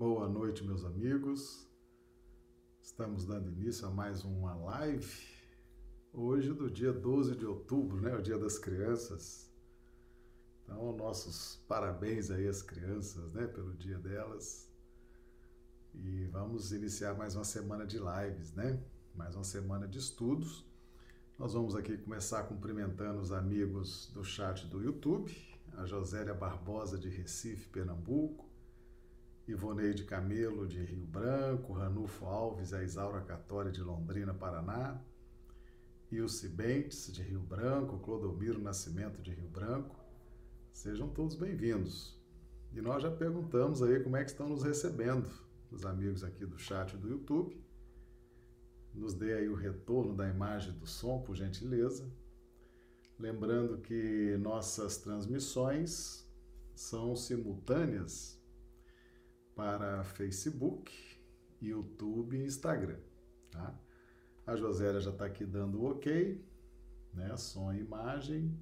Boa noite, meus amigos. Estamos dando início a mais uma live. Hoje, do dia 12 de outubro, né? O Dia das Crianças. Então, nossos parabéns aí às crianças, né? Pelo dia delas. E vamos iniciar mais uma semana de lives, né? Mais uma semana de estudos. Nós vamos aqui começar cumprimentando os amigos do chat do YouTube, a Josélia Barbosa de Recife, Pernambuco, Ivoneide Camelo de Rio Branco, Ranulfo Alves e a Isaura Catória de Londrina, Paraná, Ilse Bentes de Rio Branco, Clodomiro Nascimento de Rio Branco. Sejam todos bem-vindos. E nós já perguntamos aí como é que estão nos recebendo, os amigos aqui do chat do YouTube. Nos dê aí o retorno da imagem do som, por gentileza. Lembrando que nossas transmissões são simultâneas para Facebook, YouTube e Instagram. Tá? A Josélia já está aqui dando o ok, né? som e imagem.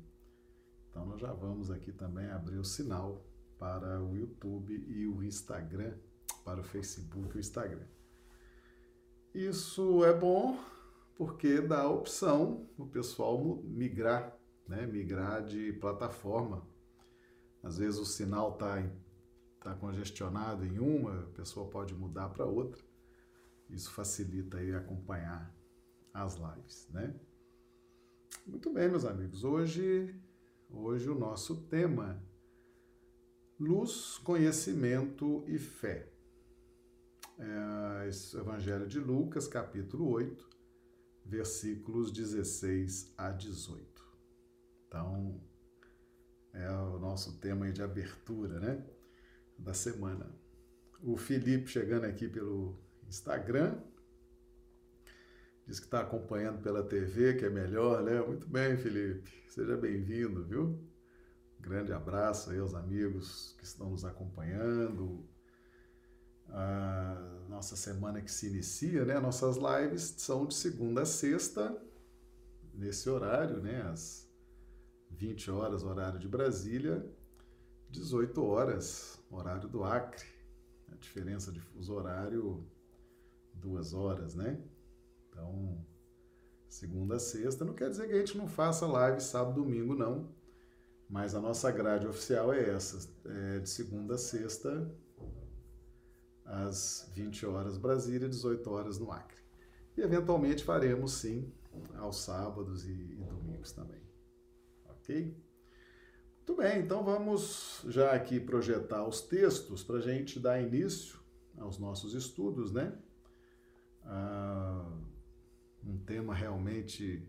Então nós já vamos aqui também abrir o sinal para o YouTube e o Instagram, para o Facebook e o Instagram. Isso é bom porque dá a opção o pessoal migrar, né? migrar de plataforma. Às vezes o sinal está está congestionado em uma, a pessoa pode mudar para outra. Isso facilita aí acompanhar as lives, né? Muito bem, meus amigos. Hoje, hoje o nosso tema luz, conhecimento e fé. É, Evangelho de Lucas, capítulo 8, versículos 16 a 18. Então, é o nosso tema de abertura, né? Da semana. O Felipe chegando aqui pelo Instagram, diz que está acompanhando pela TV, que é melhor, né? Muito bem, Felipe, seja bem-vindo, viu? grande abraço aí aos amigos que estão nos acompanhando. A nossa semana que se inicia, né? Nossas lives são de segunda a sexta, nesse horário, né? Às 20 horas, horário de Brasília, 18 horas, horário do Acre. A diferença de fuso horário, duas horas, né? Então, segunda a sexta, não quer dizer que a gente não faça live sábado, domingo, não. Mas a nossa grade oficial é essa, é de segunda a sexta, às 20 horas Brasília, 18 horas no Acre. E eventualmente faremos sim aos sábados e, e domingos também. Ok? Muito bem, então vamos já aqui projetar os textos para a gente dar início aos nossos estudos, né? Ah, um tema realmente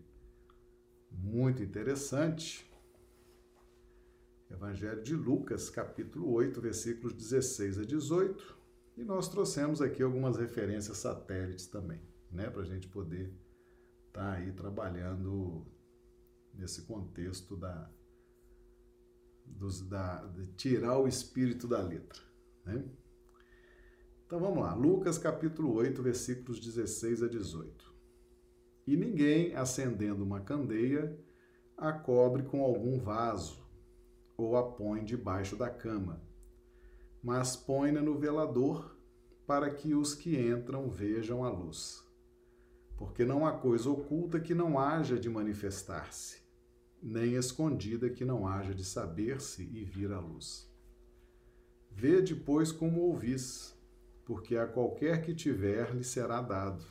muito interessante. Evangelho de Lucas, capítulo 8, versículos 16 a 18. E nós trouxemos aqui algumas referências satélites também, né? Para a gente poder estar tá aí trabalhando nesse contexto da dos, da, de tirar o espírito da letra. Né? Então vamos lá, Lucas capítulo 8, versículos 16 a 18. E ninguém, acendendo uma candeia, a cobre com algum vaso, ou a põe debaixo da cama, mas põe-na no velador, para que os que entram vejam a luz. Porque não há coisa oculta que não haja de manifestar-se nem escondida que não haja de saber-se e vir à luz. Vede, pois, como ouvis, porque a qualquer que tiver lhe será dado,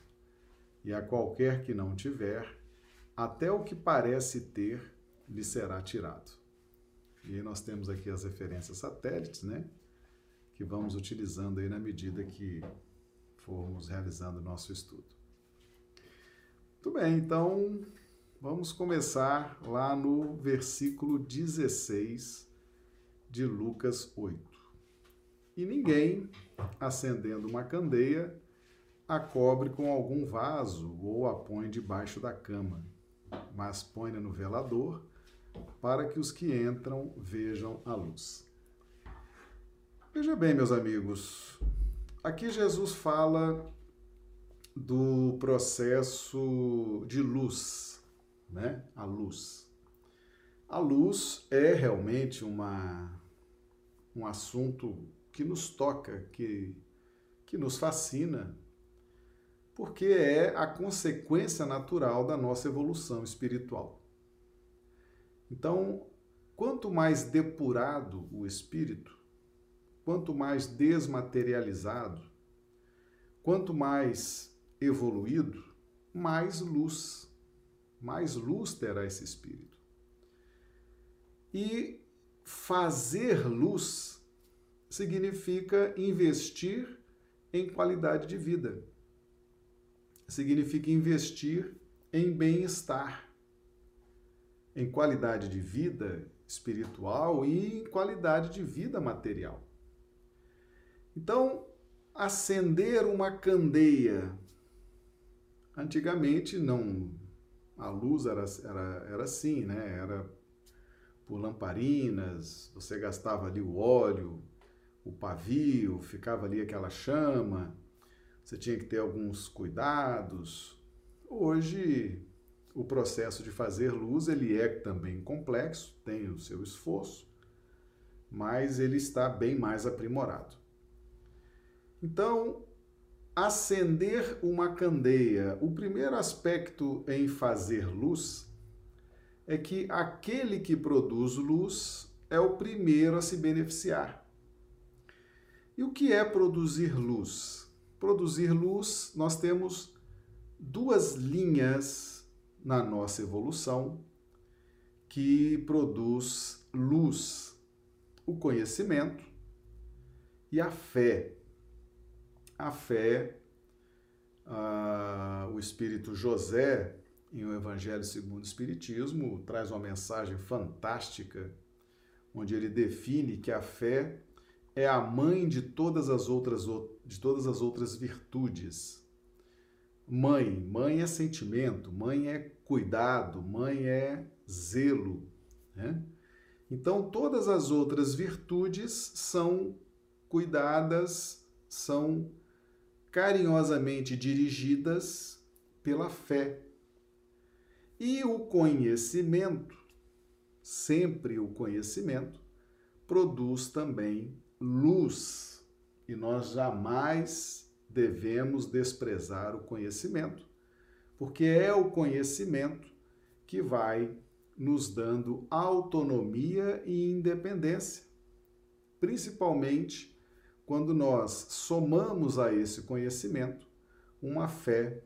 e a qualquer que não tiver, até o que parece ter lhe será tirado. E aí nós temos aqui as referências satélites, né? Que vamos utilizando aí na medida que formos realizando o nosso estudo. Muito bem, então Vamos começar lá no versículo 16 de Lucas 8. E ninguém, acendendo uma candeia, a cobre com algum vaso ou a põe debaixo da cama, mas põe-na no velador, para que os que entram vejam a luz. Veja bem, meus amigos, aqui Jesus fala do processo de luz né? A luz. A luz é realmente uma, um assunto que nos toca, que que nos fascina, porque é a consequência natural da nossa evolução espiritual. Então, quanto mais depurado o espírito, quanto mais desmaterializado, quanto mais evoluído, mais luz, mais luz terá esse espírito. E fazer luz significa investir em qualidade de vida. Significa investir em bem-estar, em qualidade de vida espiritual e em qualidade de vida material. Então, acender uma candeia. Antigamente não a luz era, era, era assim, né? Era por lamparinas, você gastava ali o óleo, o pavio, ficava ali aquela chama, você tinha que ter alguns cuidados. Hoje, o processo de fazer luz ele é também complexo, tem o seu esforço, mas ele está bem mais aprimorado. Então, acender uma candeia, o primeiro aspecto em fazer luz é que aquele que produz luz é o primeiro a se beneficiar. E o que é produzir luz? Produzir luz, nós temos duas linhas na nossa evolução que produz luz: o conhecimento e a fé. A fé, o espírito José em O Evangelho segundo o Espiritismo, traz uma mensagem fantástica, onde ele define que a fé é a mãe de todas as outras, de todas as outras virtudes. Mãe, mãe é sentimento, mãe é cuidado, mãe é zelo. Né? Então, todas as outras virtudes são cuidadas, são carinhosamente dirigidas pela fé. E o conhecimento, sempre o conhecimento, produz também luz. E nós jamais devemos desprezar o conhecimento, porque é o conhecimento que vai nos dando autonomia e independência, principalmente quando nós somamos a esse conhecimento uma fé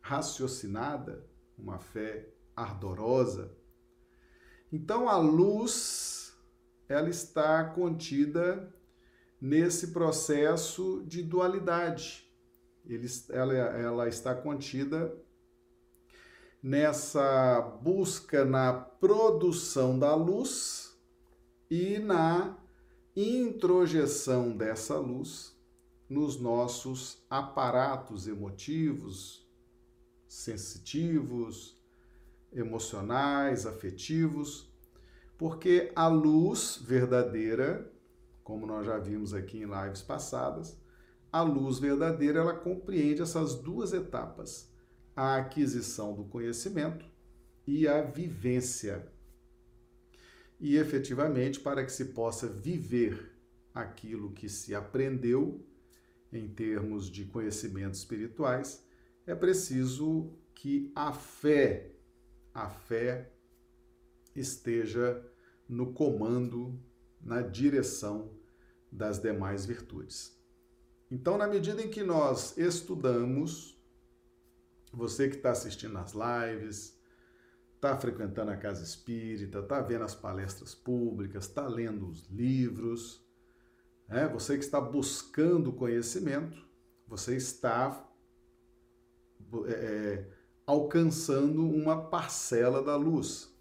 raciocinada, uma fé ardorosa. Então a luz ela está contida nesse processo de dualidade. Ele, ela, ela está contida nessa busca na produção da luz e na introjeção dessa luz nos nossos aparatos emotivos, sensitivos, emocionais, afetivos, porque a luz verdadeira, como nós já vimos aqui em lives passadas, a luz verdadeira ela compreende essas duas etapas: a aquisição do conhecimento e a vivência. E efetivamente, para que se possa viver aquilo que se aprendeu em termos de conhecimentos espirituais, é preciso que a fé a fé esteja no comando, na direção das demais virtudes. Então, na medida em que nós estudamos, você que está assistindo as lives, está frequentando a casa espírita, está vendo as palestras públicas, está lendo os livros, né? você que está buscando conhecimento, você está é, alcançando uma parcela da luz.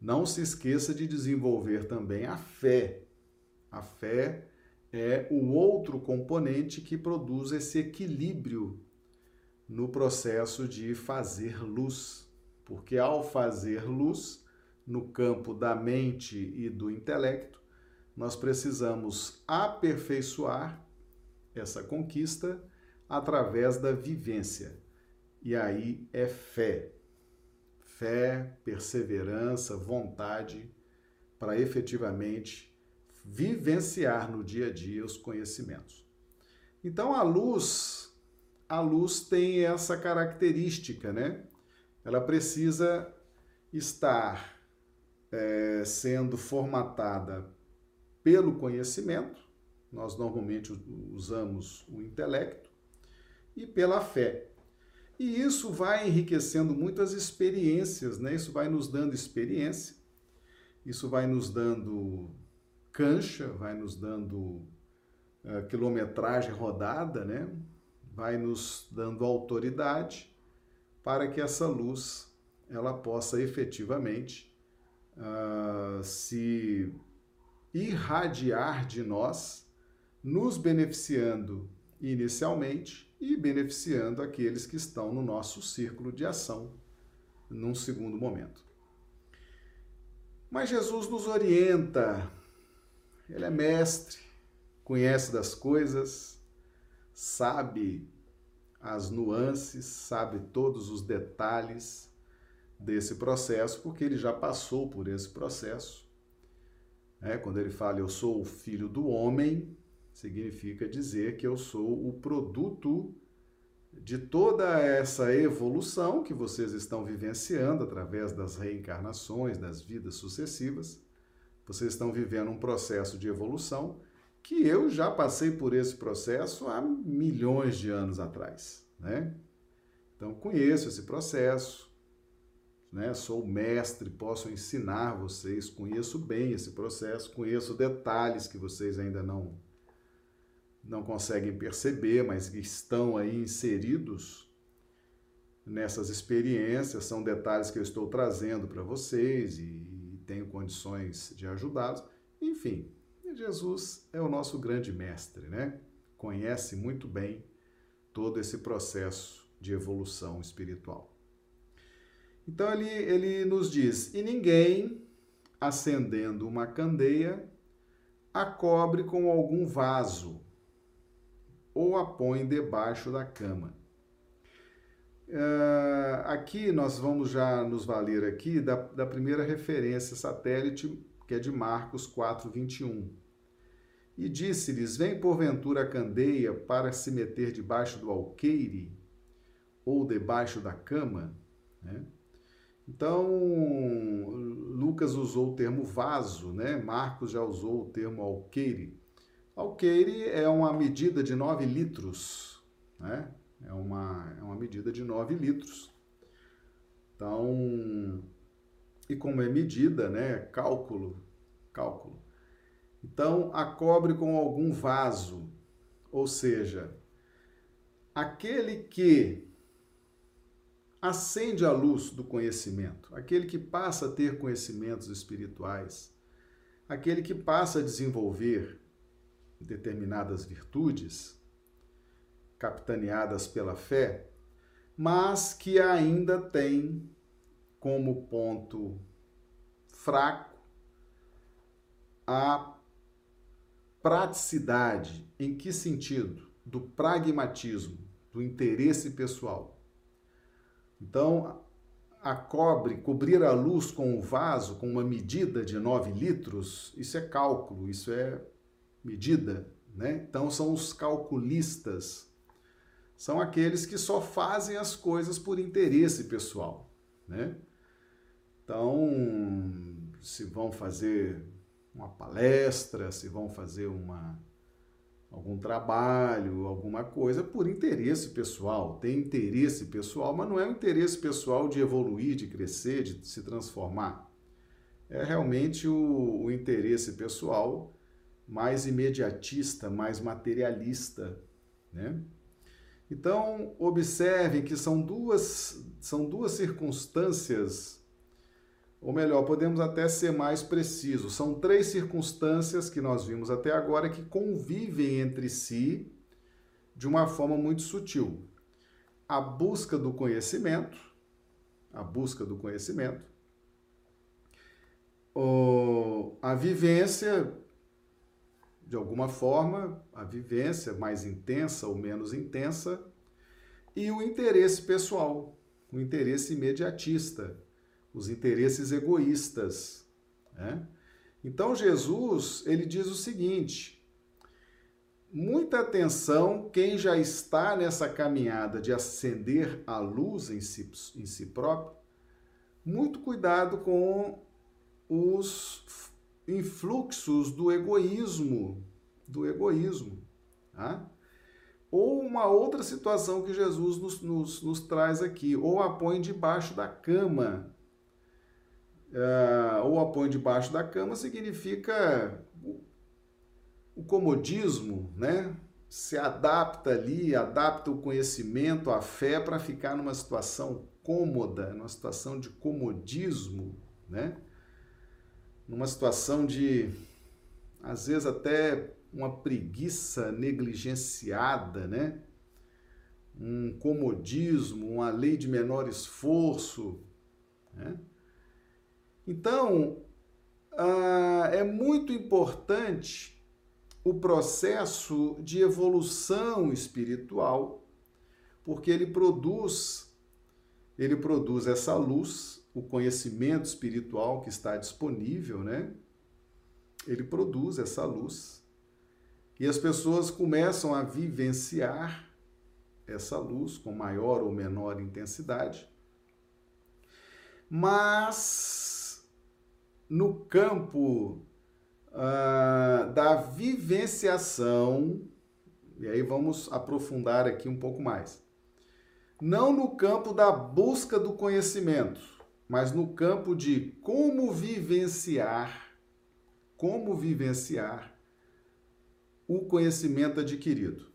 Não se esqueça de desenvolver também a fé. A fé é o outro componente que produz esse equilíbrio no processo de fazer luz. Porque ao fazer luz, no campo da mente e do intelecto, nós precisamos aperfeiçoar essa conquista através da vivência. E aí é fé. Fé, perseverança, vontade para efetivamente vivenciar no dia a dia os conhecimentos. Então a luz, a luz tem essa característica, né? Ela precisa estar é, sendo formatada pelo conhecimento, nós normalmente usamos o intelecto, e pela fé. E isso vai enriquecendo muitas experiências, né? Isso vai nos dando experiência, isso vai nos dando cancha, vai nos dando uh, quilometragem rodada, né? Vai nos dando autoridade para que essa luz ela possa efetivamente uh, se irradiar de nós, nos beneficiando inicialmente e beneficiando aqueles que estão no nosso círculo de ação num segundo momento. Mas Jesus nos orienta, ele é mestre, conhece das coisas, sabe as nuances, sabe todos os detalhes desse processo, porque ele já passou por esse processo. É, quando ele fala eu sou o filho do homem, significa dizer que eu sou o produto de toda essa evolução que vocês estão vivenciando através das reencarnações, das vidas sucessivas. Vocês estão vivendo um processo de evolução que eu já passei por esse processo há milhões de anos atrás, né? Então conheço esse processo, né? Sou mestre, posso ensinar vocês, conheço bem esse processo, conheço detalhes que vocês ainda não não conseguem perceber, mas que estão aí inseridos nessas experiências, são detalhes que eu estou trazendo para vocês e tenho condições de ajudá-los. Enfim, Jesus é o nosso grande mestre, né? Conhece muito bem todo esse processo de evolução espiritual. Então ele, ele nos diz: e ninguém, acendendo uma candeia, a cobre com algum vaso ou a põe debaixo da cama. Uh, aqui nós vamos já nos valer aqui da, da primeira referência satélite, que é de Marcos 4, 21. E disse-lhes: Vem porventura a candeia para se meter debaixo do alqueire ou debaixo da cama? Né? Então, Lucas usou o termo vaso, né? Marcos já usou o termo alqueire. Alqueire é uma medida de 9 litros, né? É uma, é uma medida de 9 litros. Então, e como é medida, né? Cálculo, cálculo. Então, a cobre com algum vaso, ou seja, aquele que acende a luz do conhecimento, aquele que passa a ter conhecimentos espirituais, aquele que passa a desenvolver determinadas virtudes, capitaneadas pela fé, mas que ainda tem como ponto fraco a praticidade. Em que sentido? Do pragmatismo, do interesse pessoal. Então, a cobre, cobrir a luz com o vaso, com uma medida de 9 litros, isso é cálculo, isso é medida, né? Então, são os calculistas, são aqueles que só fazem as coisas por interesse pessoal, né? Então, se vão fazer uma palestra, se vão fazer uma algum trabalho, alguma coisa por interesse pessoal. Tem interesse pessoal, mas não é um interesse pessoal de evoluir, de crescer, de se transformar. É realmente o, o interesse pessoal mais imediatista, mais materialista, né? Então, observem que são duas, são duas circunstâncias ou melhor, podemos até ser mais precisos. São três circunstâncias que nós vimos até agora que convivem entre si de uma forma muito sutil. A busca do conhecimento, a busca do conhecimento, a vivência, de alguma forma, a vivência mais intensa ou menos intensa, e o interesse pessoal, o interesse imediatista, os interesses egoístas. Né? Então Jesus ele diz o seguinte: muita atenção quem já está nessa caminhada de acender a luz em si, em si próprio, muito cuidado com os influxos do egoísmo, do egoísmo. Tá? Ou uma outra situação que Jesus nos, nos, nos traz aqui, ou a põe debaixo da cama. Uh, ou a põe debaixo da cama significa o, o comodismo, né? Se adapta ali, adapta o conhecimento, a fé para ficar numa situação cômoda, numa situação de comodismo, né? Numa situação de, às vezes, até uma preguiça negligenciada, né? um comodismo, uma lei de menor esforço. Né? Então, ah, é muito importante o processo de evolução espiritual, porque ele produz, ele produz essa luz, o conhecimento espiritual que está disponível, né? Ele produz essa luz e as pessoas começam a vivenciar essa luz com maior ou menor intensidade. Mas no campo uh, da vivenciação, e aí vamos aprofundar aqui um pouco mais. Não no campo da busca do conhecimento, mas no campo de como vivenciar, como vivenciar o conhecimento adquirido.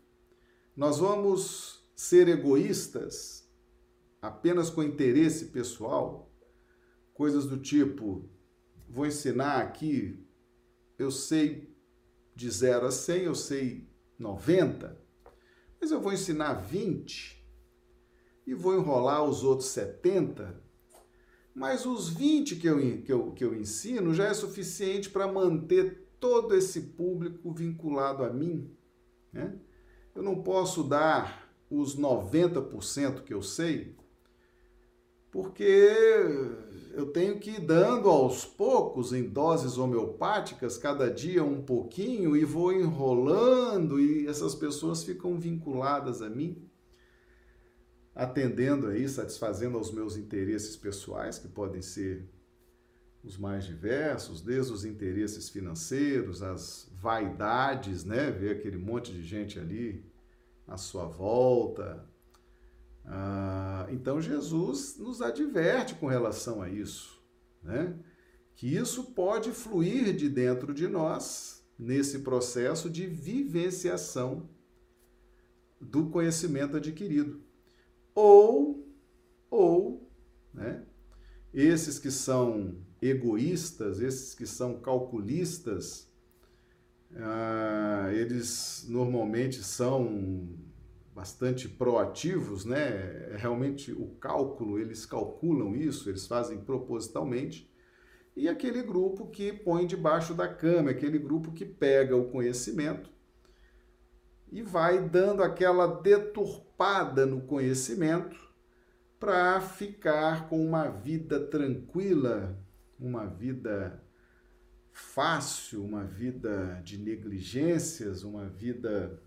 Nós vamos ser egoístas apenas com interesse pessoal, coisas do tipo: vou ensinar aqui, eu sei de 0 a 100, eu sei 90, mas eu vou ensinar 20 e vou enrolar os outros 70. Mas os 20 que eu, que eu, que eu ensino já é suficiente para manter todo esse público vinculado a mim. Né? Eu não posso dar os 90% que eu sei, porque eu tenho que ir dando aos poucos, em doses homeopáticas, cada dia um pouquinho, e vou enrolando, e essas pessoas ficam vinculadas a mim, atendendo aí, satisfazendo aos meus interesses pessoais, que podem ser os mais diversos, desde os interesses financeiros, as vaidades, né? Ver aquele monte de gente ali à sua volta. Ah, então Jesus nos adverte com relação a isso, né? Que isso pode fluir de dentro de nós nesse processo de vivenciação do conhecimento adquirido. Ou, ou, né? Esses que são egoístas, esses que são calculistas, ah, eles normalmente são bastante proativos, né? Realmente o cálculo, eles calculam isso, eles fazem propositalmente. E aquele grupo que põe debaixo da cama, aquele grupo que pega o conhecimento e vai dando aquela deturpada no conhecimento para ficar com uma vida tranquila, uma vida fácil, uma vida de negligências, uma vida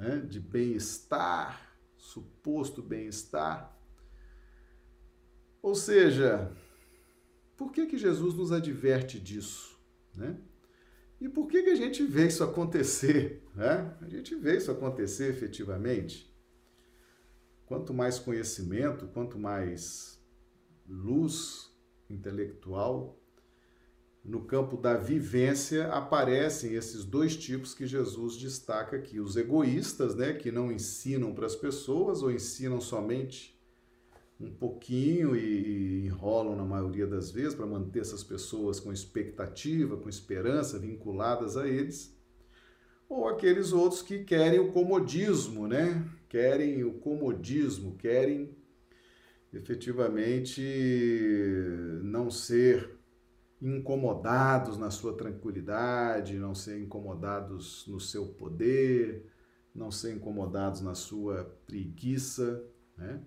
né, de bem-estar, suposto bem-estar. Ou seja, por que, que Jesus nos adverte disso? Né? E por que, que a gente vê isso acontecer? Né? A gente vê isso acontecer efetivamente. Quanto mais conhecimento, quanto mais luz, intelectual, no campo da vivência aparecem esses dois tipos que Jesus destaca aqui: os egoístas, né, que não ensinam para as pessoas ou ensinam somente um pouquinho e, enrolam na maioria das vezes para manter essas pessoas com expectativa, com esperança vinculadas a eles, ou aqueles outros que querem o comodismo, né? Querem o comodismo, querem efetivamente não ser incomodados na sua tranquilidade, não ser incomodados no seu poder, não ser incomodados na sua preguiça, né?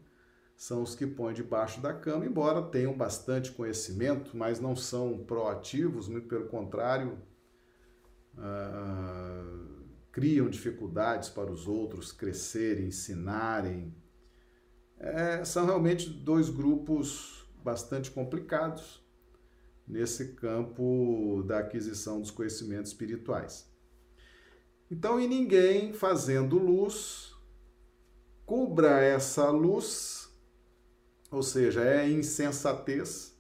São os que põem debaixo da cama, embora tenham bastante conhecimento, mas não são proativos, muito pelo contrário, uh, criam dificuldades para os outros crescerem, ensinarem. É, são realmente dois grupos bastante complicados nesse campo da aquisição dos conhecimentos espirituais. Então, e ninguém fazendo luz cubra essa luz, ou seja, é insensatez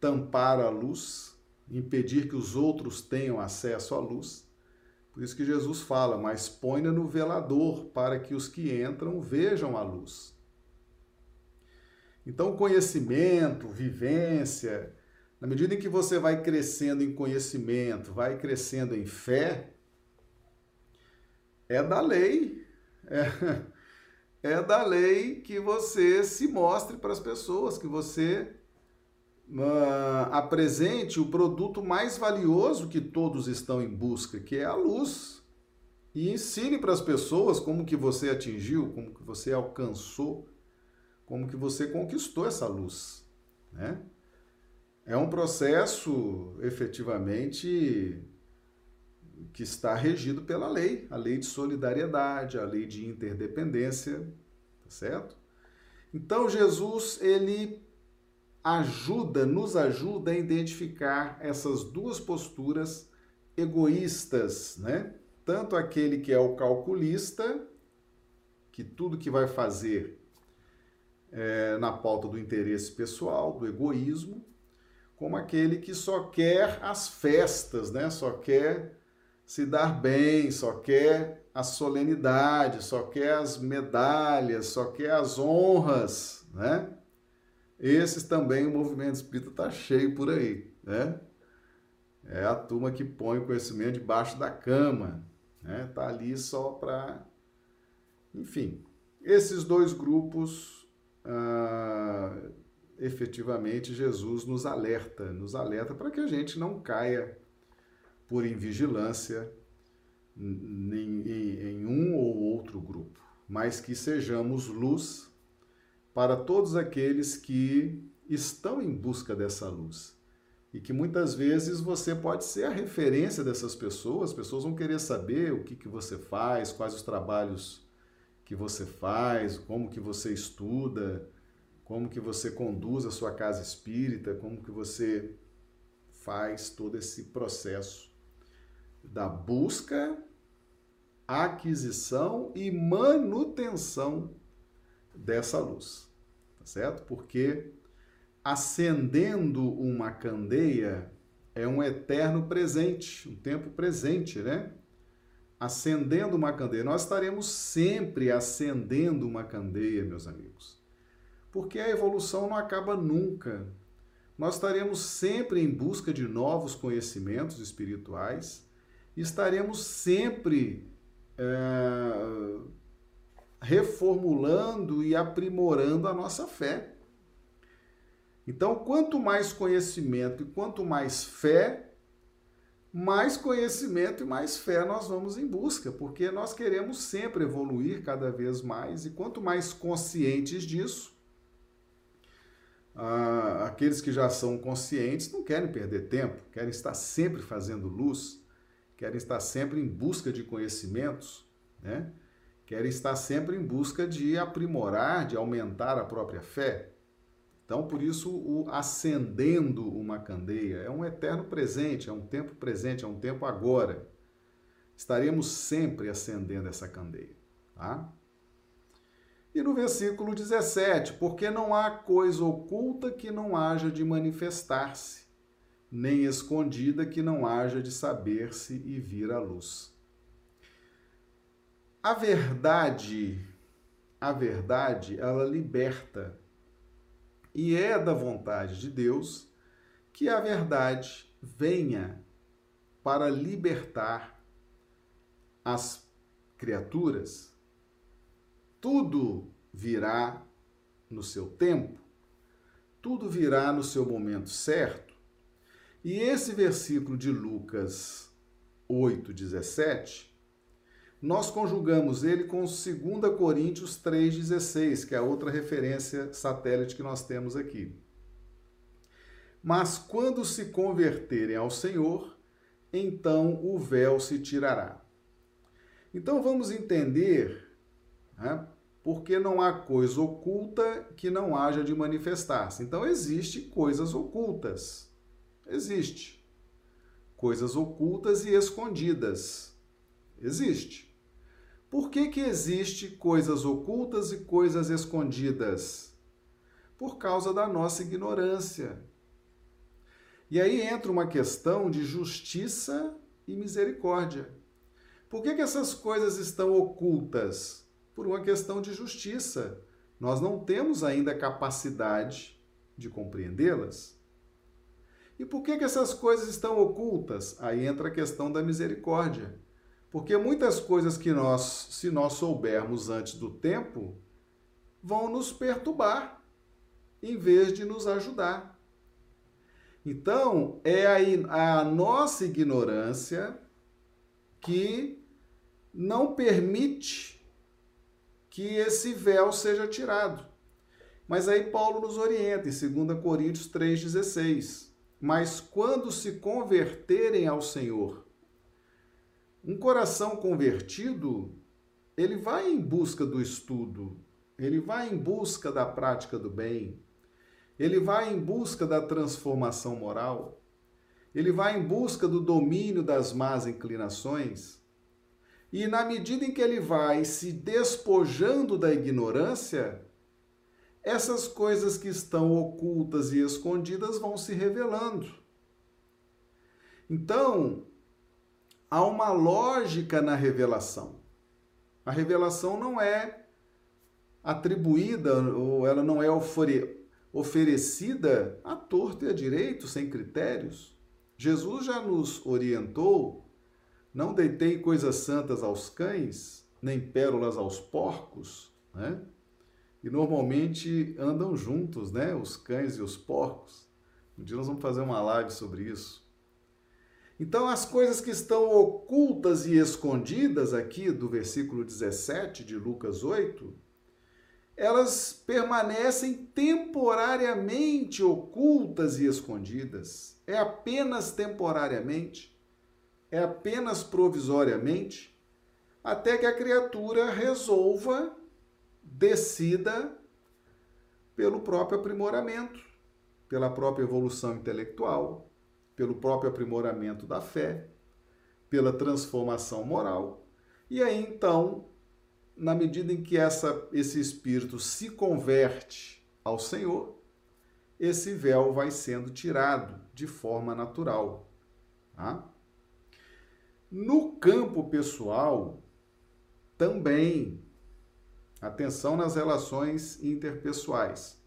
tampar a luz, impedir que os outros tenham acesso à luz. Por isso que Jesus fala, mas põe-na no velador, para que os que entram vejam a luz. Então, conhecimento, vivência, na medida em que você vai crescendo em conhecimento, vai crescendo em fé, é da lei. É, é da lei que você se mostre para as pessoas, que você uh, apresente o produto mais valioso que todos estão em busca, que é a luz. E ensine para as pessoas como que você atingiu, como que você alcançou, como que você conquistou essa luz, né? É um processo efetivamente que está regido pela lei, a lei de solidariedade, a lei de interdependência, tá certo? Então Jesus ele ajuda, nos ajuda a identificar essas duas posturas egoístas, né? Tanto aquele que é o calculista, que tudo que vai fazer é na pauta do interesse pessoal, do egoísmo, como aquele que só quer as festas, né? Só quer se dar bem, só quer a solenidade, só quer as medalhas, só quer as honras, né? Esses também o movimento espírita está cheio por aí, né? É a turma que põe o conhecimento debaixo da cama, né? Tá ali só para, enfim, esses dois grupos ah, efetivamente Jesus nos alerta, nos alerta para que a gente não caia por invigilância em, em, um ou outro grupo, mas que sejamos luz para todos aqueles que estão em busca dessa luz. E que muitas vezes você pode ser a referência dessas pessoas, as pessoas vão querer saber o que, que você faz, quais os trabalhos que você faz, como que você estuda, como que você conduz a sua casa espírita, como que você faz todo esse processo da busca, aquisição e manutenção dessa luz, tá certo? Porque acendendo uma candeia é um eterno presente, um tempo presente, né? Acendendo uma candeia, nós estaremos sempre acendendo uma candeia, meus amigos porque a evolução não acaba nunca. Nós estaremos sempre em busca de novos conhecimentos espirituais, estaremos sempre é, reformulando e aprimorando a nossa fé. Então, quanto mais conhecimento e quanto mais fé, mais conhecimento e mais fé nós vamos em busca, porque nós queremos sempre evoluir cada vez mais e quanto mais conscientes disso, ah, aqueles que já são conscientes não querem perder tempo, querem estar sempre fazendo luz, querem estar sempre em busca de conhecimentos, né? querem estar sempre em busca de aprimorar, de aumentar a própria fé. Então, por isso, o acendendo uma candeia é um eterno presente, é um tempo presente, é um tempo agora. Estaremos sempre acendendo essa candeia, tá? E no versículo 17, porque não há coisa oculta que não haja de manifestar-se, nem escondida que não haja de saber-se e vir à luz. A verdade, a verdade, ela liberta. E é da vontade de Deus que a verdade venha para libertar as criaturas tudo virá no seu tempo, tudo virá no seu momento certo. E esse versículo de Lucas 8, 17, nós conjugamos ele com 2 Coríntios 3,16, que é a outra referência satélite que nós temos aqui. Mas quando se converterem ao Senhor, então o véu se tirará. Então vamos entender né, porque não há coisa oculta que não haja de manifestar-se. Então existe coisas ocultas. Existe. Coisas ocultas e escondidas. Existe. Por que, que existe coisas ocultas e coisas escondidas? Por causa da nossa ignorância. E aí entra uma questão de justiça e misericórdia. Por que, que essas coisas estão ocultas? Por uma questão de justiça. Nós não temos ainda capacidade de compreendê-las. E por que, que essas coisas estão ocultas? Aí entra a questão da misericórdia. Porque muitas coisas que nós, se nós soubermos antes do tempo, vão nos perturbar, em vez de nos ajudar. Então, é a, a nossa ignorância que não permite que esse véu seja tirado. Mas aí Paulo nos orienta em 2 Coríntios 3,16. Mas quando se converterem ao Senhor, um coração convertido, ele vai em busca do estudo, ele vai em busca da prática do bem, ele vai em busca da transformação moral, ele vai em busca do domínio das más inclinações, e na medida em que ele vai se despojando da ignorância, essas coisas que estão ocultas e escondidas vão se revelando. Então, há uma lógica na revelação. A revelação não é atribuída ou ela não é oferecida à torto e à direito, sem critérios. Jesus já nos orientou não deitei coisas santas aos cães, nem pérolas aos porcos, né? E normalmente andam juntos, né? Os cães e os porcos. Um dia nós vamos fazer uma live sobre isso. Então, as coisas que estão ocultas e escondidas aqui do versículo 17 de Lucas 8, elas permanecem temporariamente ocultas e escondidas. É apenas temporariamente é apenas provisoriamente, até que a criatura resolva, decida pelo próprio aprimoramento, pela própria evolução intelectual, pelo próprio aprimoramento da fé, pela transformação moral. E aí então, na medida em que essa, esse espírito se converte ao Senhor, esse véu vai sendo tirado de forma natural. Tá? No campo pessoal, também, atenção nas relações interpessoais.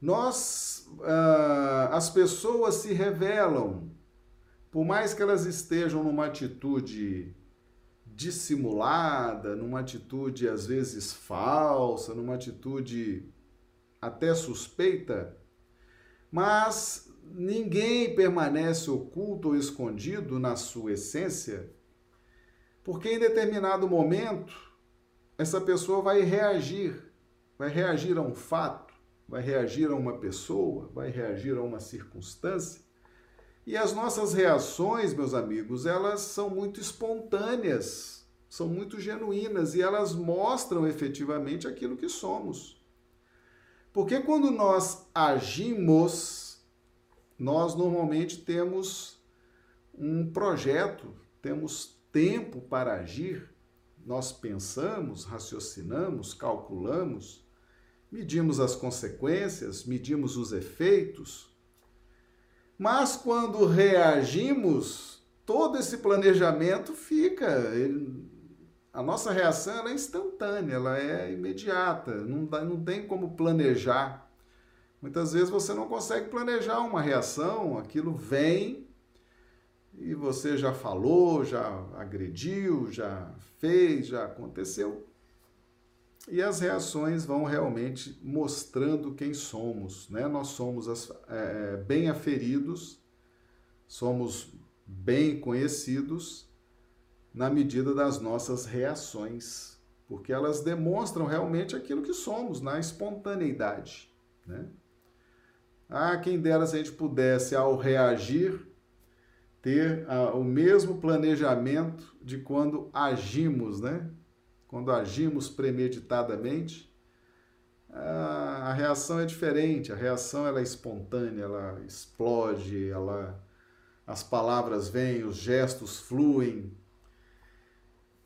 Nós, uh, as pessoas se revelam, por mais que elas estejam numa atitude dissimulada, numa atitude às vezes falsa, numa atitude até suspeita, mas ninguém permanece oculto ou escondido na sua essência, porque em determinado momento essa pessoa vai reagir, vai reagir a um fato, vai reagir a uma pessoa, vai reagir a uma circunstância. E as nossas reações, meus amigos, elas são muito espontâneas, são muito genuínas e elas mostram efetivamente aquilo que somos. Porque quando nós agimos nós normalmente temos um projeto, temos tempo para agir, nós pensamos, raciocinamos, calculamos, medimos as consequências, medimos os efeitos. Mas quando reagimos, todo esse planejamento fica. Ele, a nossa reação é instantânea, ela é imediata, não, dá, não tem como planejar Muitas vezes você não consegue planejar uma reação, aquilo vem e você já falou, já agrediu, já fez, já aconteceu. E as reações vão realmente mostrando quem somos. Né? Nós somos as, é, é bem aferidos, somos bem conhecidos na medida das nossas reações, porque elas demonstram realmente aquilo que somos, na espontaneidade. Né? Ah, quem dera se a gente pudesse, ao reagir, ter a, o mesmo planejamento de quando agimos, né? Quando agimos premeditadamente, a, a reação é diferente, a reação ela é espontânea, ela explode, ela as palavras vêm, os gestos fluem.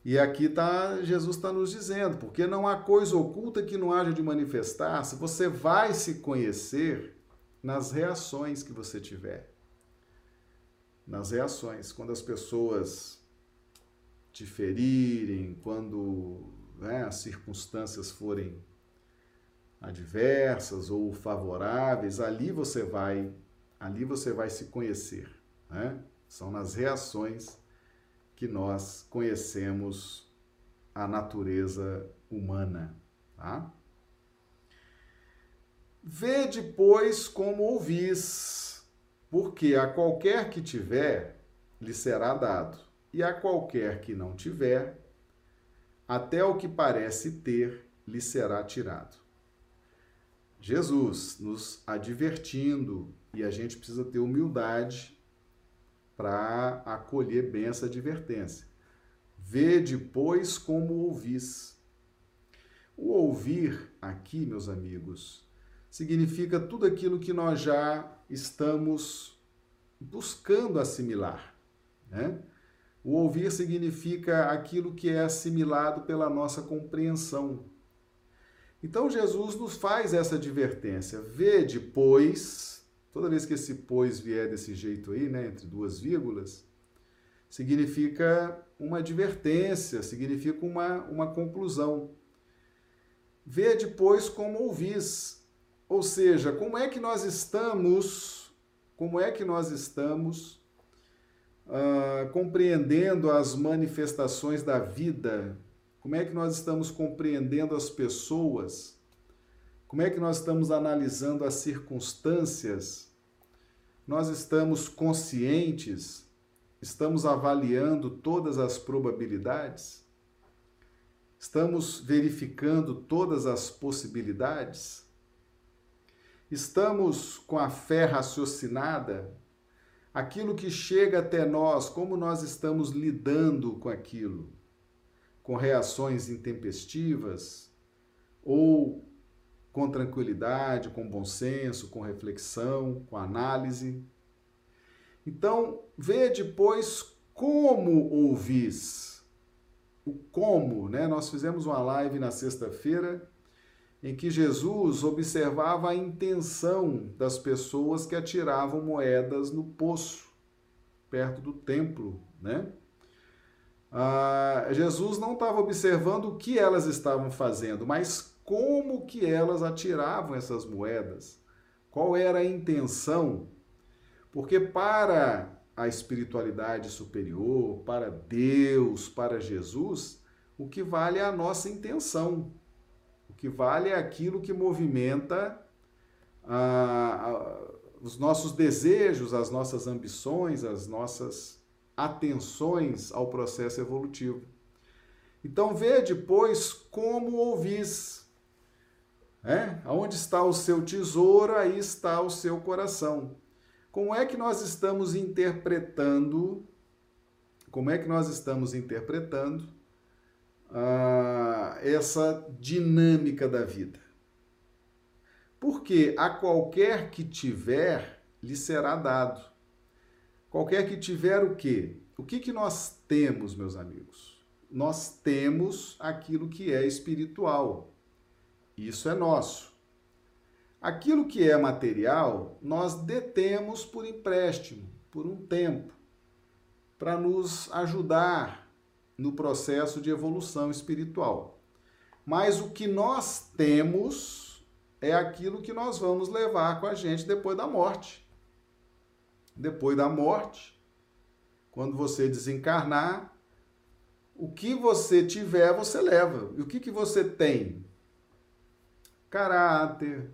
E aqui tá, Jesus está nos dizendo, porque não há coisa oculta que não haja de manifestar-se, você vai se conhecer nas reações que você tiver. Nas reações, quando as pessoas te ferirem, quando né, as circunstâncias forem adversas ou favoráveis, ali você vai, ali você vai se conhecer. Né? São nas reações que nós conhecemos a natureza humana. Tá? Vede, pois, como ouvis, porque a qualquer que tiver, lhe será dado, e a qualquer que não tiver, até o que parece ter, lhe será tirado. Jesus nos advertindo, e a gente precisa ter humildade para acolher bem essa advertência. Vê depois como ouvis. O ouvir aqui, meus amigos, significa tudo aquilo que nós já estamos buscando assimilar. Né? O ouvir significa aquilo que é assimilado pela nossa compreensão. Então Jesus nos faz essa advertência. Vê depois Toda vez que esse pois vier desse jeito aí, né, entre duas vírgulas, significa uma advertência, significa uma, uma conclusão. Vê depois como ouvis. Ou seja, como é que nós estamos, como é que nós estamos uh, compreendendo as manifestações da vida? Como é que nós estamos compreendendo as pessoas? Como é que nós estamos analisando as circunstâncias? nós estamos conscientes, estamos avaliando todas as probabilidades, estamos verificando todas as possibilidades, estamos com a fé raciocinada, aquilo que chega até nós, como nós estamos lidando com aquilo, com reações intempestivas? Ou com tranquilidade, com bom senso, com reflexão, com análise. Então, vê depois como ouvis. O como, né? Nós fizemos uma live na sexta-feira em que Jesus observava a intenção das pessoas que atiravam moedas no poço, perto do templo, né? Ah, Jesus não estava observando o que elas estavam fazendo, mas como que elas atiravam essas moedas, qual era a intenção, porque para a espiritualidade superior, para Deus, para Jesus, o que vale é a nossa intenção, o que vale é aquilo que movimenta os nossos desejos, as nossas ambições, as nossas atenções ao processo evolutivo. Então, vê depois como ouvis é? Onde está o seu tesouro, aí está o seu coração. Como é que nós estamos interpretando? Como é que nós estamos interpretando ah, essa dinâmica da vida? Porque a qualquer que tiver, lhe será dado. Qualquer que tiver o quê? O que, que nós temos, meus amigos? Nós temos aquilo que é espiritual. Isso é nosso. Aquilo que é material, nós detemos por empréstimo, por um tempo, para nos ajudar no processo de evolução espiritual. Mas o que nós temos é aquilo que nós vamos levar com a gente depois da morte. Depois da morte, quando você desencarnar, o que você tiver, você leva. E o que, que você tem? Caráter,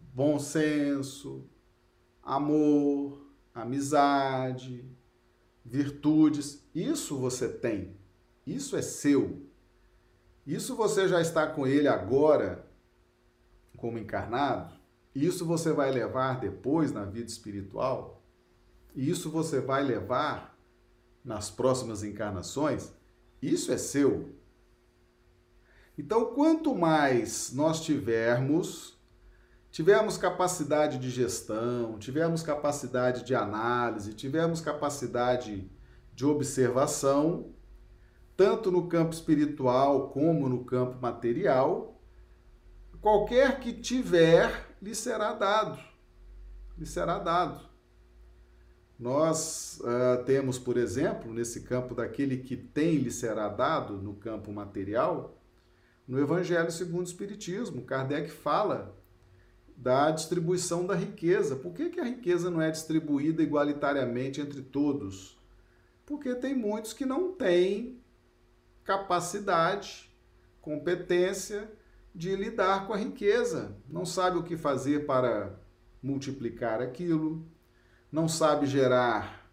bom senso, amor, amizade, virtudes. Isso você tem. Isso é seu. Isso você já está com ele agora, como encarnado. Isso você vai levar depois na vida espiritual. e isso você vai levar nas próximas encarnações, isso é seu. Então, quanto mais nós tivermos, tivermos capacidade de gestão, tivermos capacidade de análise, tivermos capacidade de observação, tanto no campo espiritual como no campo material, qualquer que tiver, lhe será dado. Lhe será dado. Nós uh, temos, por exemplo, nesse campo daquele que tem, lhe será dado, no campo material, no Evangelho segundo o Espiritismo, Kardec fala da distribuição da riqueza. Por que, que a riqueza não é distribuída igualitariamente entre todos? Porque tem muitos que não têm capacidade, competência de lidar com a riqueza, não sabe o que fazer para multiplicar aquilo, não sabe gerar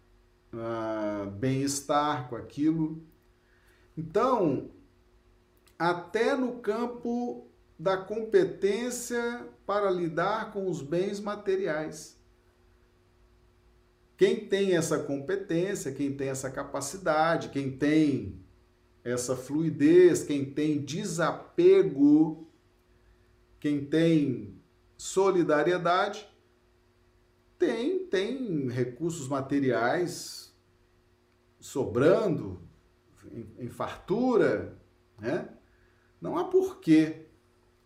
uh, bem-estar com aquilo. Então, até no campo da competência para lidar com os bens materiais. Quem tem essa competência, quem tem essa capacidade, quem tem essa fluidez, quem tem desapego, quem tem solidariedade, tem, tem recursos materiais sobrando, em, em fartura, né? Não há porquê.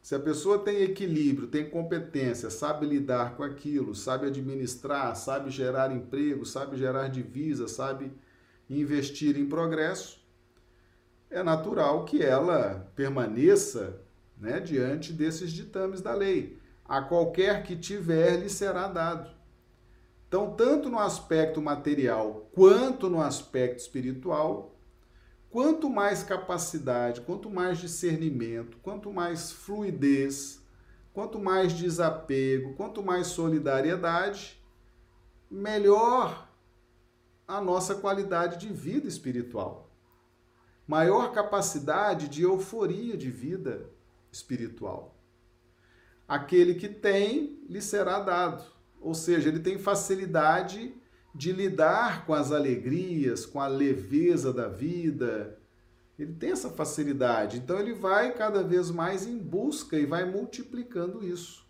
Se a pessoa tem equilíbrio, tem competência, sabe lidar com aquilo, sabe administrar, sabe gerar emprego, sabe gerar divisa, sabe investir em progresso, é natural que ela permaneça né, diante desses ditames da lei. A qualquer que tiver, lhe será dado. Então, tanto no aspecto material quanto no aspecto espiritual, Quanto mais capacidade, quanto mais discernimento, quanto mais fluidez, quanto mais desapego, quanto mais solidariedade, melhor a nossa qualidade de vida espiritual. Maior capacidade de euforia de vida espiritual. Aquele que tem, lhe será dado. Ou seja, ele tem facilidade de lidar com as alegrias, com a leveza da vida. Ele tem essa facilidade. Então ele vai cada vez mais em busca e vai multiplicando isso.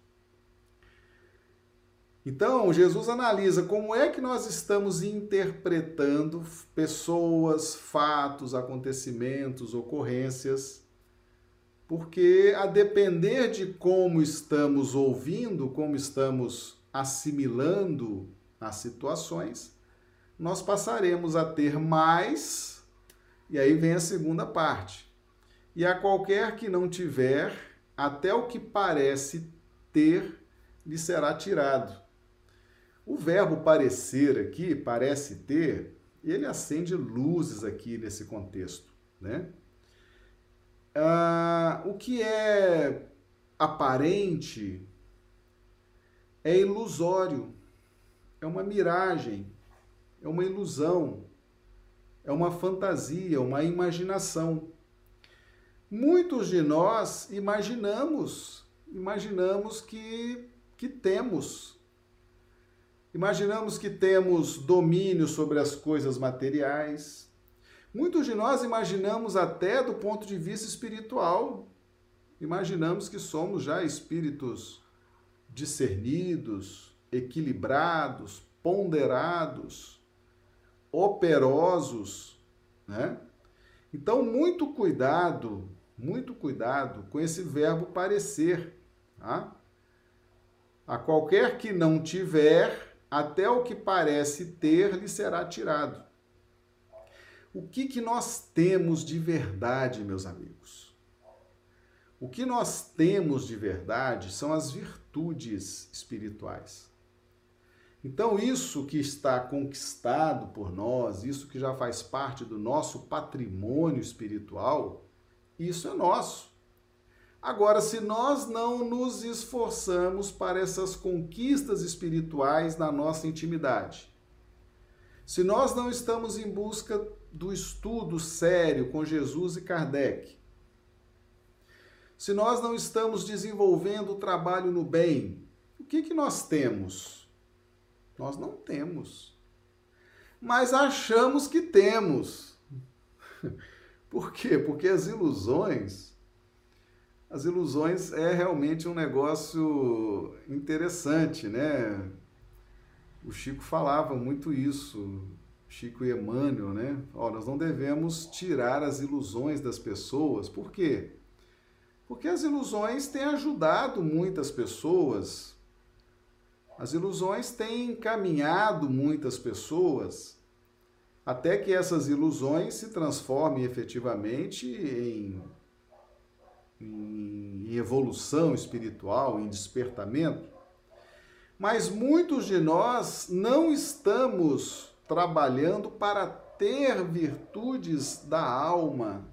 Então, Jesus analisa como é que nós estamos interpretando pessoas, fatos, acontecimentos, ocorrências, porque a depender de como estamos ouvindo, como estamos assimilando as situações, nós passaremos a ter mais, e aí vem a segunda parte. E a qualquer que não tiver, até o que parece ter, lhe será tirado. O verbo parecer aqui, parece ter, ele acende luzes aqui nesse contexto, né? Ah, o que é aparente é ilusório é uma miragem, é uma ilusão, é uma fantasia, uma imaginação. Muitos de nós imaginamos, imaginamos que, que temos. Imaginamos que temos domínio sobre as coisas materiais. Muitos de nós imaginamos até do ponto de vista espiritual. Imaginamos que somos já espíritos discernidos, equilibrados, ponderados, operosos, né? Então, muito cuidado, muito cuidado com esse verbo parecer, tá? A qualquer que não tiver, até o que parece ter lhe será tirado. O que, que nós temos de verdade, meus amigos? O que nós temos de verdade são as virtudes espirituais. Então, isso que está conquistado por nós, isso que já faz parte do nosso patrimônio espiritual, isso é nosso. Agora, se nós não nos esforçamos para essas conquistas espirituais na nossa intimidade, se nós não estamos em busca do estudo sério com Jesus e Kardec, se nós não estamos desenvolvendo o trabalho no bem, o que, que nós temos? Nós não temos. mas achamos que temos. Por quê? Porque as ilusões, as ilusões é realmente um negócio interessante, né? O Chico falava muito isso, Chico e Emmanuel, né? Ó, nós não devemos tirar as ilusões das pessoas. Por quê? Porque as ilusões têm ajudado muitas pessoas. As ilusões têm encaminhado muitas pessoas até que essas ilusões se transformem efetivamente em, em evolução espiritual, em despertamento. Mas muitos de nós não estamos trabalhando para ter virtudes da alma,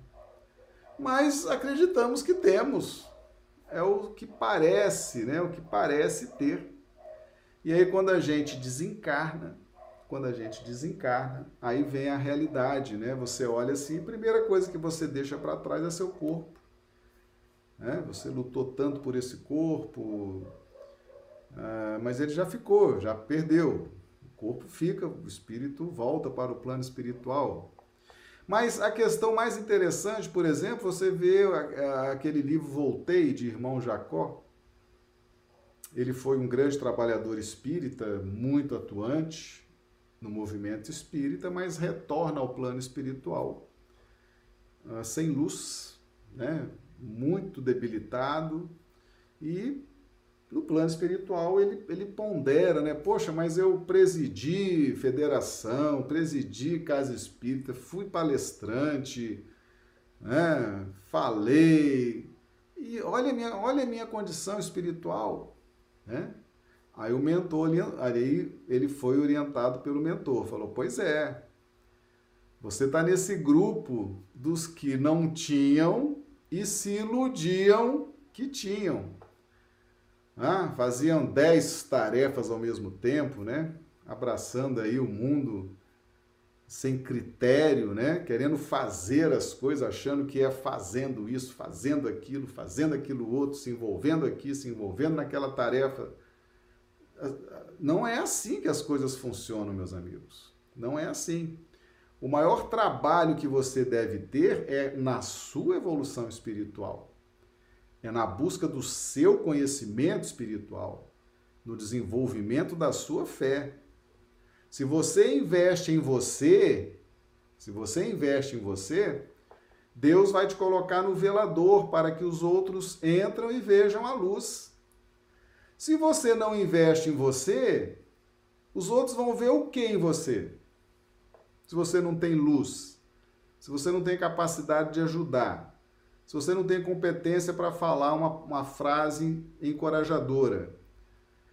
mas acreditamos que temos. É o que parece, né? O que parece ter. E aí quando a gente desencarna, quando a gente desencarna, aí vem a realidade, né? Você olha assim, a primeira coisa que você deixa para trás é seu corpo. Né? Você lutou tanto por esse corpo, ah, mas ele já ficou, já perdeu. O corpo fica, o espírito volta para o plano espiritual. Mas a questão mais interessante, por exemplo, você vê aquele livro Voltei, de irmão Jacó. Ele foi um grande trabalhador espírita, muito atuante no movimento espírita, mas retorna ao plano espiritual ah, sem luz, né? muito debilitado e no plano espiritual ele, ele pondera, né? Poxa, mas eu presidi federação, presidi casa espírita, fui palestrante, né? falei. E olha a minha, olha a minha condição espiritual, né? Aí o mentor, aí ele foi orientado pelo mentor, falou: "Pois é. Você está nesse grupo dos que não tinham e se iludiam que tinham ah, faziam dez tarefas ao mesmo tempo, né? Abraçando aí o mundo sem critério, né? Querendo fazer as coisas, achando que é fazendo isso, fazendo aquilo, fazendo aquilo outro, se envolvendo aqui, se envolvendo naquela tarefa. Não é assim que as coisas funcionam, meus amigos. Não é assim. O maior trabalho que você deve ter é na sua evolução espiritual é na busca do seu conhecimento espiritual, no desenvolvimento da sua fé. Se você investe em você, se você investe em você, Deus vai te colocar no velador para que os outros entram e vejam a luz. Se você não investe em você, os outros vão ver o que em você? Se você não tem luz, se você não tem capacidade de ajudar, se você não tem competência para falar uma, uma frase encorajadora,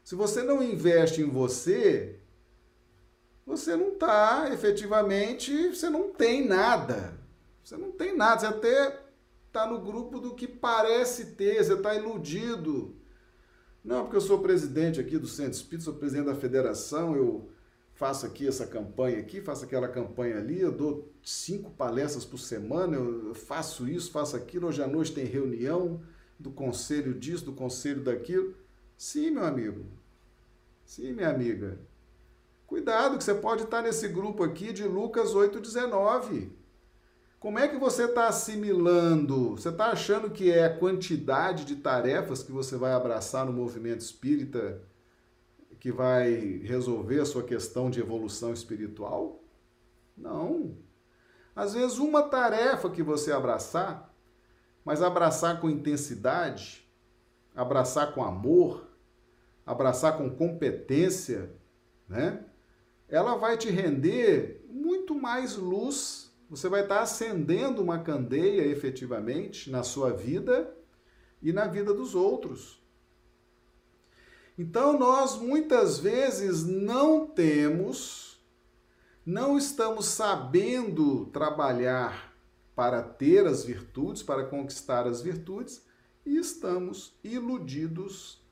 se você não investe em você, você não está efetivamente, você não tem nada. Você não tem nada, você até está no grupo do que parece ter, você está iludido. Não, porque eu sou presidente aqui do Centro Espírita, sou presidente da federação, eu faço aqui essa campanha aqui, faço aquela campanha ali, eu dou cinco palestras por semana, eu faço isso, faço aquilo, hoje à noite tem reunião do conselho disso, do conselho daquilo. Sim, meu amigo. Sim, minha amiga. Cuidado que você pode estar nesse grupo aqui de Lucas 8,19. Como é que você está assimilando? Você está achando que é a quantidade de tarefas que você vai abraçar no movimento espírita que vai resolver a sua questão de evolução espiritual? Não. Às vezes, uma tarefa que você abraçar, mas abraçar com intensidade, abraçar com amor, abraçar com competência, né? Ela vai te render muito mais luz. Você vai estar acendendo uma candeia efetivamente na sua vida e na vida dos outros. Então, nós muitas vezes não temos, não estamos sabendo trabalhar para ter as virtudes, para conquistar as virtudes, e estamos iludidos,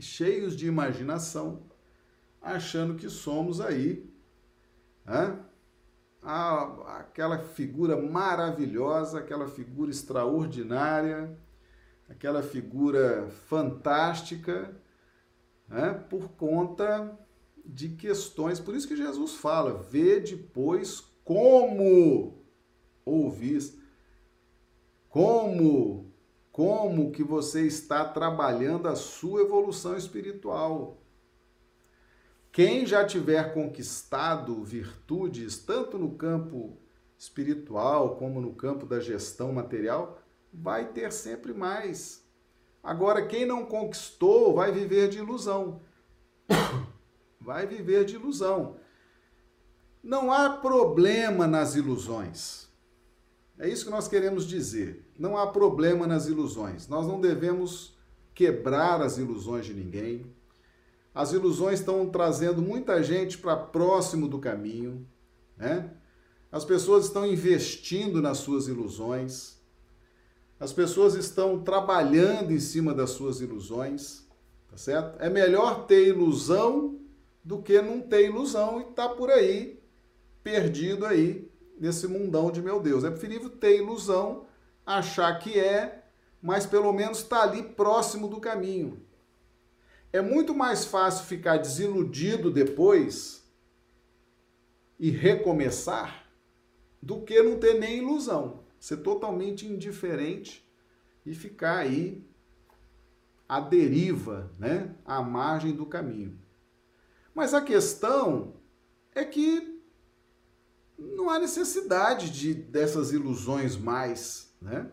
cheios de imaginação, achando que somos aí né? aquela figura maravilhosa, aquela figura extraordinária, aquela figura fantástica né, por conta de questões. Por isso que Jesus fala: vê depois como ouvis, como, como que você está trabalhando a sua evolução espiritual. Quem já tiver conquistado virtudes, tanto no campo espiritual como no campo da gestão material, vai ter sempre mais. Agora, quem não conquistou vai viver de ilusão. Vai viver de ilusão. Não há problema nas ilusões. É isso que nós queremos dizer. Não há problema nas ilusões. Nós não devemos quebrar as ilusões de ninguém. As ilusões estão trazendo muita gente para próximo do caminho, né? As pessoas estão investindo nas suas ilusões. As pessoas estão trabalhando em cima das suas ilusões, tá certo? É melhor ter ilusão do que não ter ilusão e estar tá por aí perdido aí nesse mundão de meu Deus. É preferível ter ilusão, achar que é, mas pelo menos tá ali próximo do caminho. É muito mais fácil ficar desiludido depois e recomeçar do que não ter nem ilusão, ser totalmente indiferente e ficar aí à deriva, né, à margem do caminho. Mas a questão é que não há necessidade de dessas ilusões mais, né?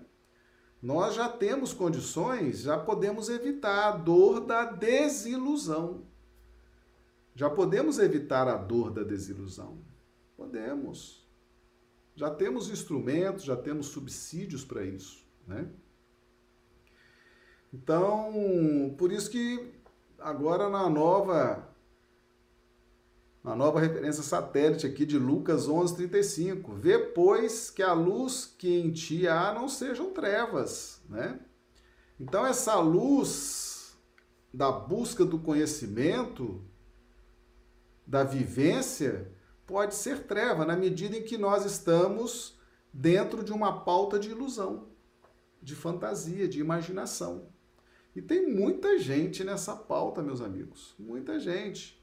Nós já temos condições, já podemos evitar a dor da desilusão. Já podemos evitar a dor da desilusão. Podemos. Já temos instrumentos, já temos subsídios para isso, né? Então, por isso que agora na nova uma nova referência satélite aqui de Lucas 11:35. Vê pois que a luz que em ti há não sejam trevas, né? Então essa luz da busca do conhecimento, da vivência, pode ser treva na medida em que nós estamos dentro de uma pauta de ilusão, de fantasia, de imaginação. E tem muita gente nessa pauta, meus amigos, muita gente.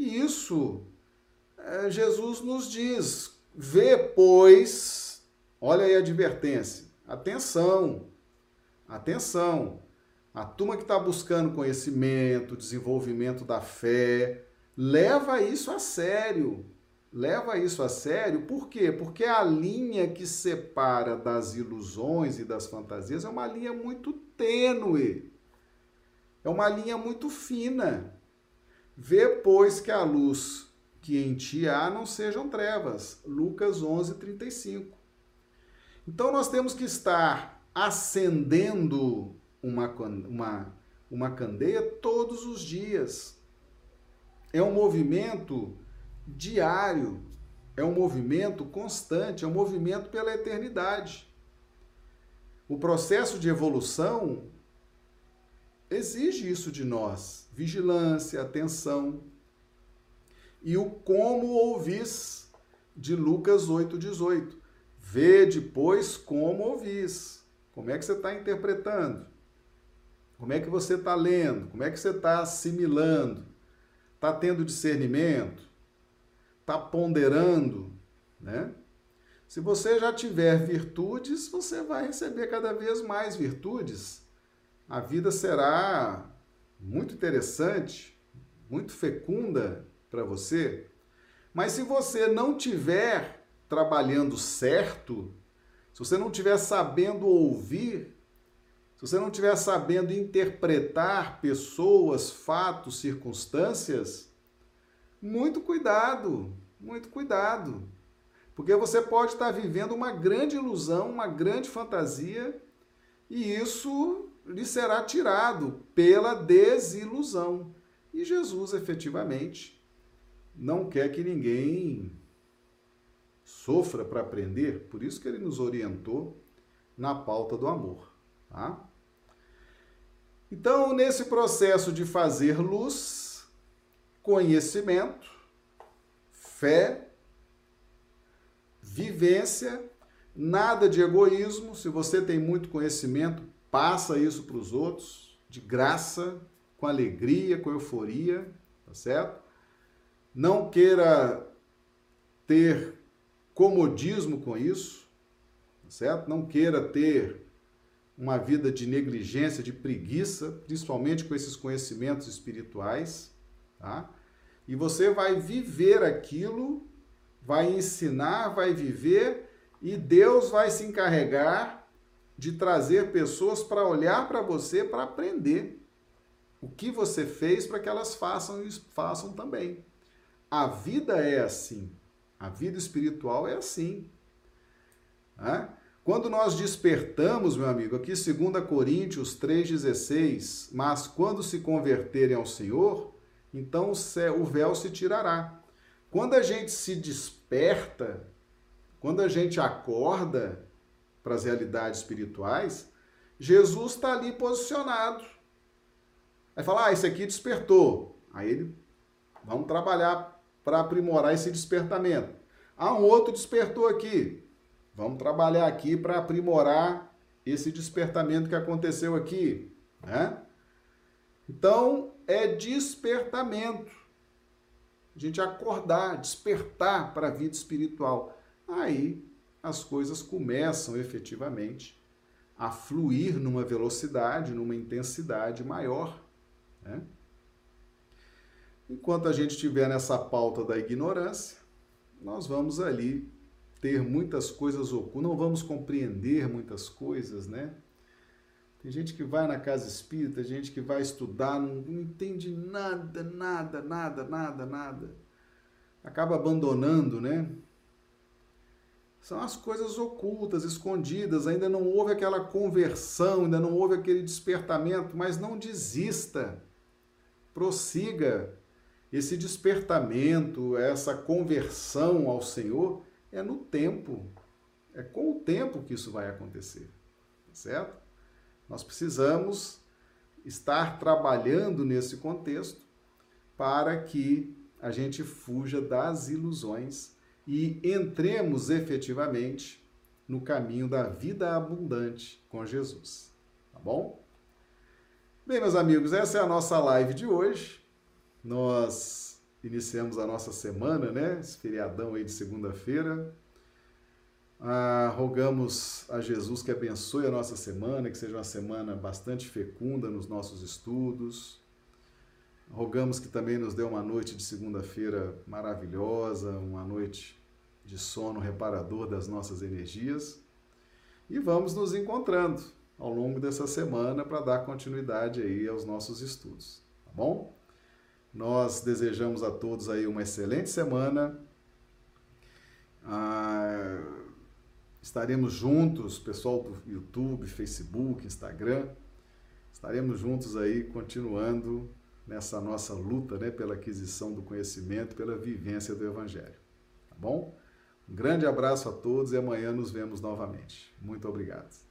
E isso é, Jesus nos diz: vê, pois, olha aí a advertência, atenção, atenção. A turma que está buscando conhecimento, desenvolvimento da fé, leva isso a sério. Leva isso a sério, por quê? Porque a linha que separa das ilusões e das fantasias é uma linha muito tênue. É uma linha muito fina. Vê, pois, que a luz que em ti há não sejam trevas. Lucas 11, 35. Então nós temos que estar acendendo uma, uma, uma candeia todos os dias. É um movimento diário, é um movimento constante, é um movimento pela eternidade. O processo de evolução exige isso de nós: vigilância, atenção. E o como ouvis de Lucas 8,18. Vê depois como ouvis. Como é que você está interpretando? Como é que você está lendo? Como é que você está assimilando? Está tendo discernimento? Está ponderando? Né? Se você já tiver virtudes, você vai receber cada vez mais virtudes a vida será muito interessante, muito fecunda para você. Mas se você não tiver trabalhando certo, se você não estiver sabendo ouvir, se você não estiver sabendo interpretar pessoas, fatos, circunstâncias, muito cuidado, muito cuidado. Porque você pode estar vivendo uma grande ilusão, uma grande fantasia, e isso lhe será tirado pela desilusão. E Jesus efetivamente não quer que ninguém sofra para aprender, por isso que ele nos orientou na pauta do amor, tá? Então, nesse processo de fazer luz, conhecimento, fé, vivência, nada de egoísmo. Se você tem muito conhecimento, passa isso para os outros de graça, com alegria, com euforia, tá certo? não queira ter comodismo com isso, tá certo? Não queira ter uma vida de negligência, de preguiça, principalmente com esses conhecimentos espirituais, tá? E você vai viver aquilo, vai ensinar, vai viver e Deus vai se encarregar de trazer pessoas para olhar para você para aprender o que você fez para que elas façam e façam também. A vida é assim. A vida espiritual é assim. Né? Quando nós despertamos, meu amigo, aqui 2 Coríntios 3,16, mas quando se converterem ao Senhor, então o véu se tirará. Quando a gente se desperta, quando a gente acorda para as realidades espirituais, Jesus está ali posicionado. Vai falar, ah, esse aqui despertou. Aí ele, vamos trabalhar para aprimorar esse despertamento. Ah, um outro despertou aqui. Vamos trabalhar aqui para aprimorar esse despertamento que aconteceu aqui, né? Então, é despertamento. A gente acordar, despertar para a vida espiritual. Aí as coisas começam efetivamente a fluir numa velocidade, numa intensidade maior. Né? Enquanto a gente estiver nessa pauta da ignorância, nós vamos ali ter muitas coisas ocultas, não vamos compreender muitas coisas, né? Tem gente que vai na casa espírita, gente que vai estudar, não, não entende nada, nada, nada, nada, nada. Acaba abandonando, né? São as coisas ocultas, escondidas, ainda não houve aquela conversão, ainda não houve aquele despertamento, mas não desista. Prossiga esse despertamento, essa conversão ao Senhor é no tempo. É com o tempo que isso vai acontecer. Tá certo? Nós precisamos estar trabalhando nesse contexto para que a gente fuja das ilusões e entremos efetivamente no caminho da vida abundante com Jesus. Tá bom? Bem, meus amigos, essa é a nossa live de hoje. Nós iniciamos a nossa semana, né? Esse feriadão aí de segunda-feira. Ah, rogamos a Jesus que abençoe a nossa semana, que seja uma semana bastante fecunda nos nossos estudos. Rogamos que também nos dê uma noite de segunda-feira maravilhosa, uma noite de sono reparador das nossas energias. E vamos nos encontrando ao longo dessa semana para dar continuidade aí aos nossos estudos, tá bom? Nós desejamos a todos aí uma excelente semana. Ah, estaremos juntos, pessoal do YouTube, Facebook, Instagram. Estaremos juntos aí, continuando nessa nossa luta né, pela aquisição do conhecimento, pela vivência do Evangelho. Tá bom? Um grande abraço a todos e amanhã nos vemos novamente. Muito obrigado.